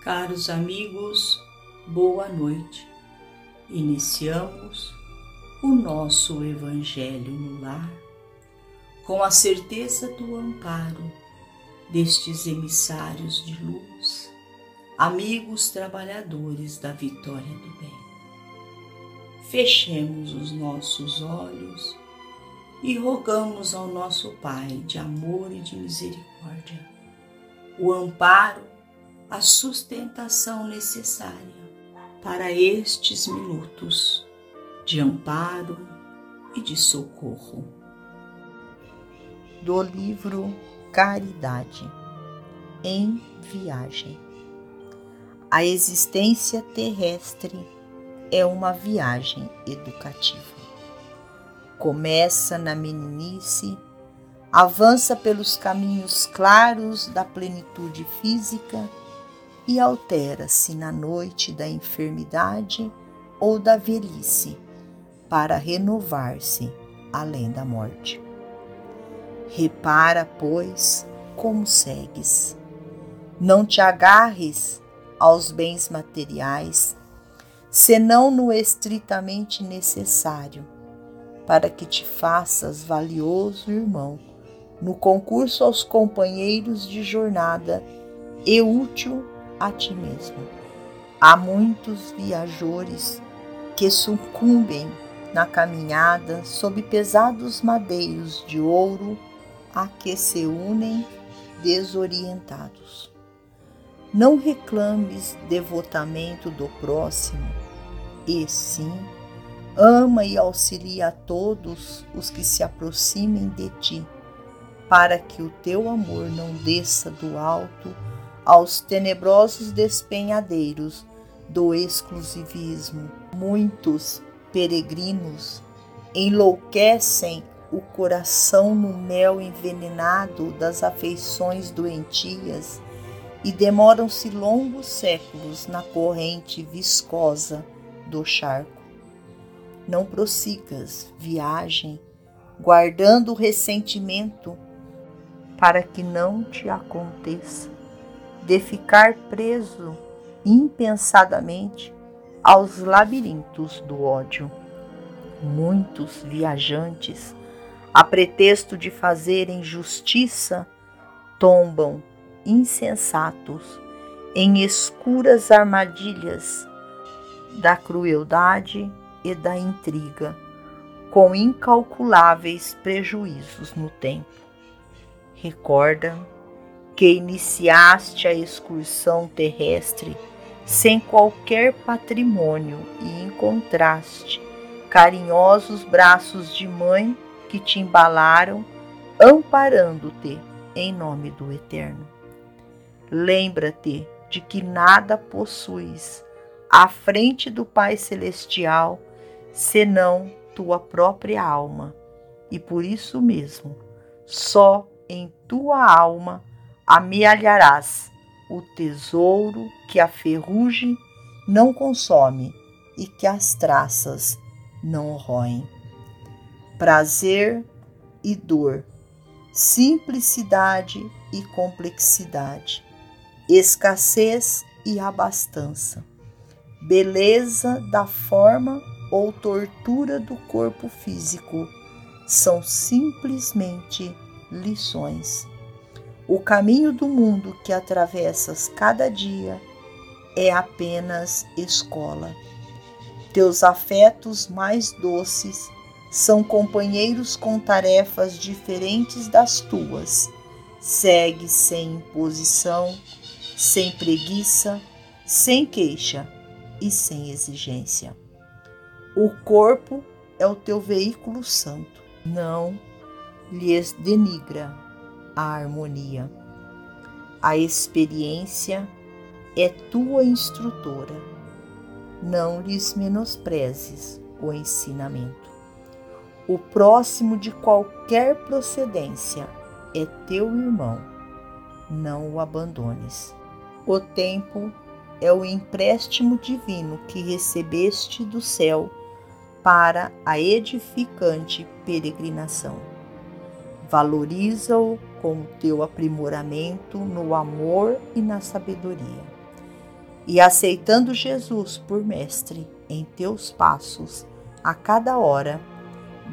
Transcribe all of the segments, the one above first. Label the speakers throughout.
Speaker 1: Caros amigos, boa noite. Iniciamos o nosso Evangelho no lar com a certeza do amparo destes emissários de luz, amigos trabalhadores da vitória do bem. Fechemos os nossos olhos e rogamos ao nosso Pai de amor e de misericórdia o amparo a sustentação necessária para estes minutos de amparo e de socorro.
Speaker 2: Do livro Caridade em Viagem. A existência terrestre é uma viagem educativa. Começa na meninice, avança pelos caminhos claros da plenitude física e altera-se na noite da enfermidade ou da velhice para renovar-se além da morte. Repara, pois, como segues. Não te agarres aos bens materiais, senão no estritamente necessário, para que te faças valioso irmão no concurso aos companheiros de jornada e útil a ti mesmo. Há muitos viajores que sucumbem na caminhada sob pesados madeiros de ouro a que se unem desorientados. Não reclames devotamento do próximo, e sim, ama e auxilia a todos os que se aproximem de ti, para que o teu amor não desça do alto aos tenebrosos despenhadeiros do exclusivismo. Muitos peregrinos enlouquecem o coração no mel envenenado das afeições doentias e demoram-se longos séculos na corrente viscosa do charco. Não prossigas viagem guardando o ressentimento para que não te aconteça de ficar preso impensadamente aos labirintos do ódio. Muitos viajantes, a pretexto de fazerem justiça, tombam insensatos em escuras armadilhas da crueldade e da intriga, com incalculáveis prejuízos no tempo. Recorda que iniciaste a excursão terrestre sem qualquer patrimônio e encontraste carinhosos braços de mãe que te embalaram, amparando-te em nome do Eterno. Lembra-te de que nada possuis à frente do Pai Celestial senão tua própria alma, e por isso mesmo, só em tua alma amealharás o tesouro que a ferrugem não consome e que as traças não roem. Prazer e dor, simplicidade e complexidade, escassez e abastança, beleza da forma ou tortura do corpo físico são simplesmente lições o caminho do mundo que atravessas cada dia é apenas escola. Teus afetos mais doces são companheiros com tarefas diferentes das tuas. Segue sem imposição, sem preguiça, sem queixa e sem exigência. O corpo é o teu veículo santo, não lhes denigra a harmonia. A experiência é tua instrutora. Não lhes menosprezes o ensinamento. O próximo de qualquer procedência é teu irmão. Não o abandones. O tempo é o empréstimo divino que recebeste do céu para a edificante peregrinação. Valoriza-o com o teu aprimoramento no amor e na sabedoria. E aceitando Jesus por mestre em teus passos a cada hora,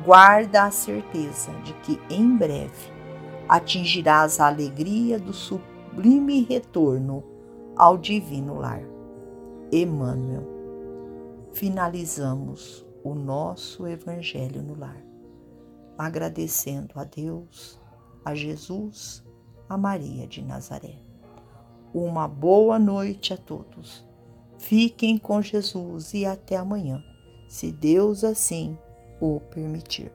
Speaker 2: guarda a certeza de que em breve atingirás a alegria do sublime retorno ao divino lar. Emmanuel. Finalizamos o nosso Evangelho no lar, agradecendo a Deus, a Jesus, a Maria de Nazaré. Uma boa noite a todos. Fiquem com Jesus e até amanhã, se Deus assim o permitir.